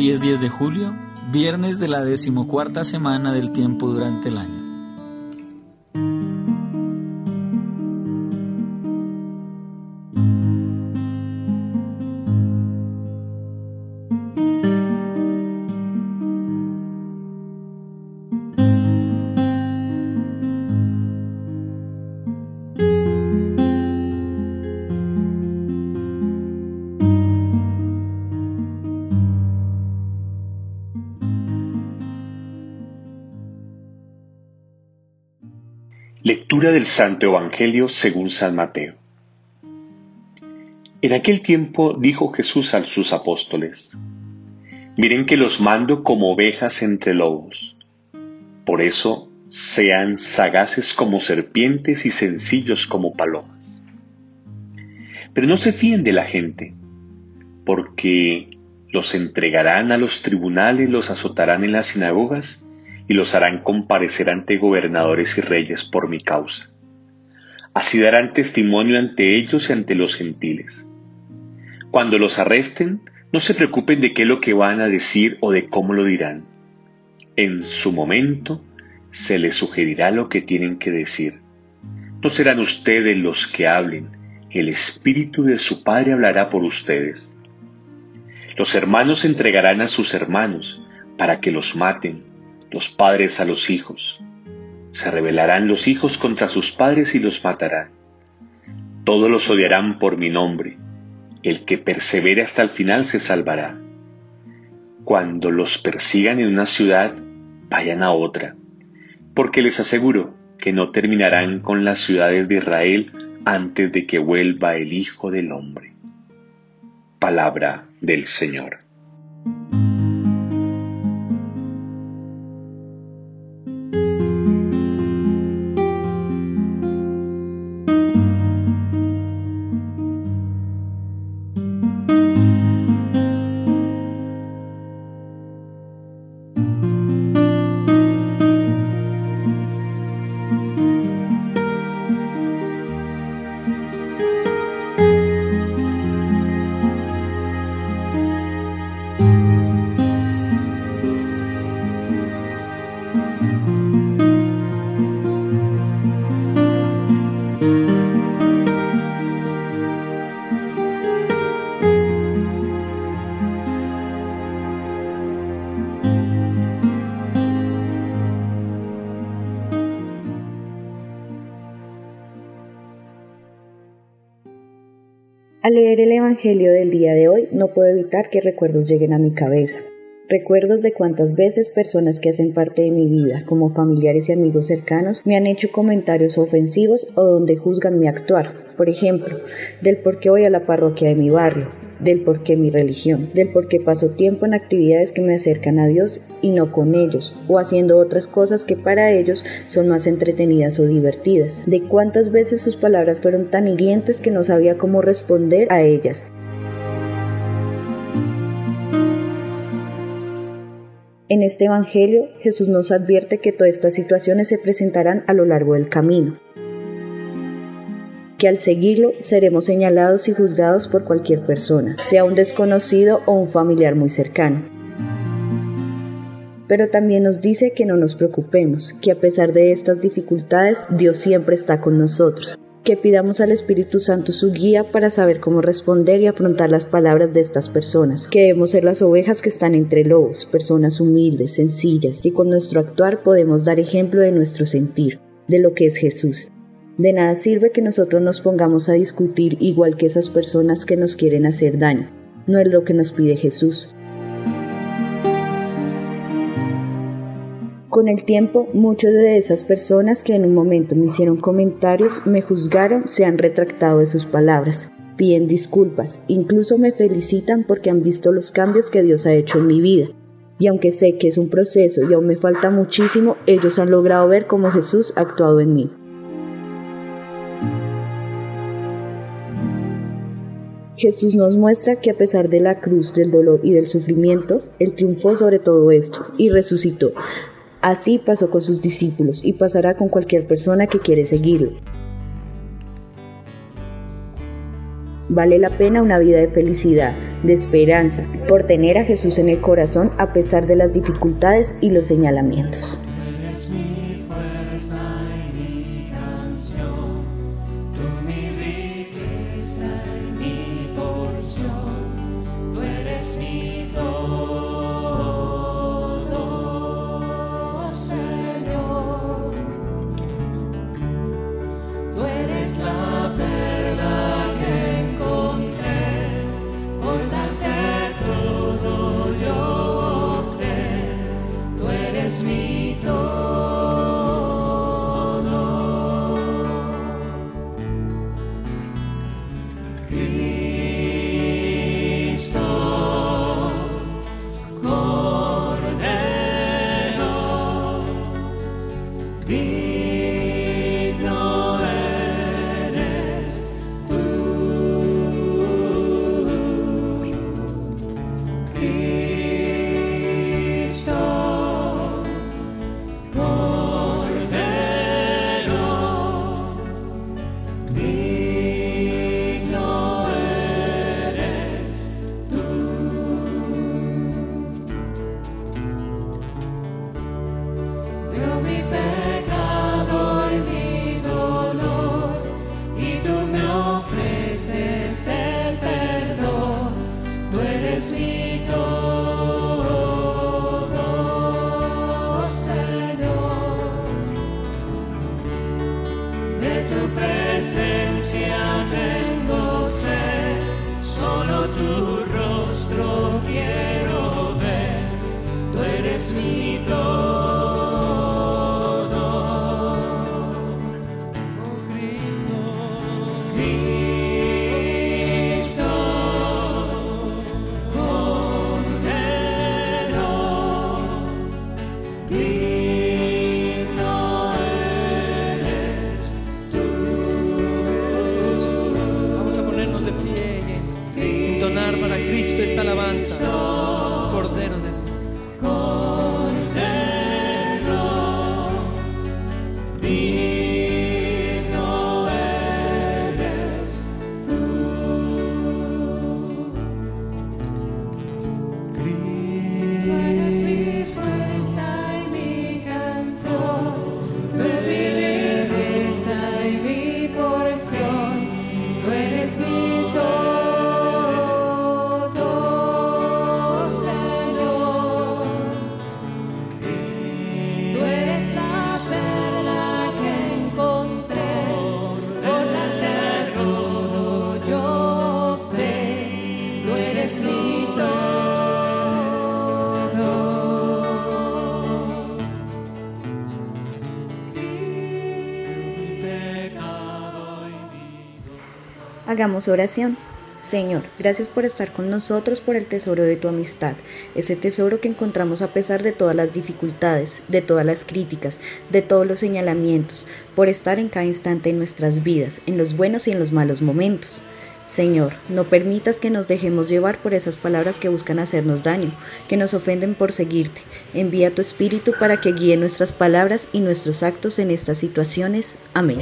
Hoy es 10 de julio, viernes de la decimocuarta semana del tiempo durante el año. Lectura del Santo Evangelio según San Mateo. En aquel tiempo dijo Jesús a sus apóstoles, Miren que los mando como ovejas entre lobos. Por eso sean sagaces como serpientes y sencillos como palomas. Pero no se fíen de la gente, porque los entregarán a los tribunales, los azotarán en las sinagogas y los harán comparecer ante gobernadores y reyes por mi causa. Así darán testimonio ante ellos y ante los gentiles. Cuando los arresten, no se preocupen de qué es lo que van a decir o de cómo lo dirán. En su momento se les sugerirá lo que tienen que decir. No serán ustedes los que hablen, el Espíritu de su Padre hablará por ustedes. Los hermanos entregarán a sus hermanos para que los maten los padres a los hijos. Se rebelarán los hijos contra sus padres y los matarán. Todos los odiarán por mi nombre. El que persevere hasta el final se salvará. Cuando los persigan en una ciudad, vayan a otra, porque les aseguro que no terminarán con las ciudades de Israel antes de que vuelva el Hijo del Hombre. Palabra del Señor. Al leer el Evangelio del día de hoy no puedo evitar que recuerdos lleguen a mi cabeza. Recuerdos de cuántas veces personas que hacen parte de mi vida, como familiares y amigos cercanos, me han hecho comentarios ofensivos o donde juzgan mi actuar. Por ejemplo, del por qué voy a la parroquia de mi barrio, del por qué mi religión, del por qué paso tiempo en actividades que me acercan a Dios y no con ellos, o haciendo otras cosas que para ellos son más entretenidas o divertidas, de cuántas veces sus palabras fueron tan hirientes que no sabía cómo responder a ellas. En este Evangelio, Jesús nos advierte que todas estas situaciones se presentarán a lo largo del camino que al seguirlo seremos señalados y juzgados por cualquier persona, sea un desconocido o un familiar muy cercano. Pero también nos dice que no nos preocupemos, que a pesar de estas dificultades, Dios siempre está con nosotros, que pidamos al Espíritu Santo su guía para saber cómo responder y afrontar las palabras de estas personas, que debemos ser las ovejas que están entre lobos, personas humildes, sencillas, y con nuestro actuar podemos dar ejemplo de nuestro sentir, de lo que es Jesús, de nada sirve que nosotros nos pongamos a discutir igual que esas personas que nos quieren hacer daño. No es lo que nos pide Jesús. Con el tiempo, muchas de esas personas que en un momento me hicieron comentarios, me juzgaron, se han retractado de sus palabras, piden disculpas, incluso me felicitan porque han visto los cambios que Dios ha hecho en mi vida. Y aunque sé que es un proceso y aún me falta muchísimo, ellos han logrado ver cómo Jesús ha actuado en mí. Jesús nos muestra que a pesar de la cruz, del dolor y del sufrimiento, Él triunfó sobre todo esto y resucitó. Así pasó con sus discípulos y pasará con cualquier persona que quiere seguirlo. Vale la pena una vida de felicidad, de esperanza, por tener a Jesús en el corazón a pesar de las dificultades y los señalamientos. Cristo. presencia tengo sed, solo tu rostro quiero ver, tú eres mi todo. Oh Cristo. Cordero de Dios. Hagamos oración. Señor, gracias por estar con nosotros por el tesoro de tu amistad, ese tesoro que encontramos a pesar de todas las dificultades, de todas las críticas, de todos los señalamientos, por estar en cada instante en nuestras vidas, en los buenos y en los malos momentos. Señor, no permitas que nos dejemos llevar por esas palabras que buscan hacernos daño, que nos ofenden por seguirte. Envía tu Espíritu para que guíe nuestras palabras y nuestros actos en estas situaciones. Amén.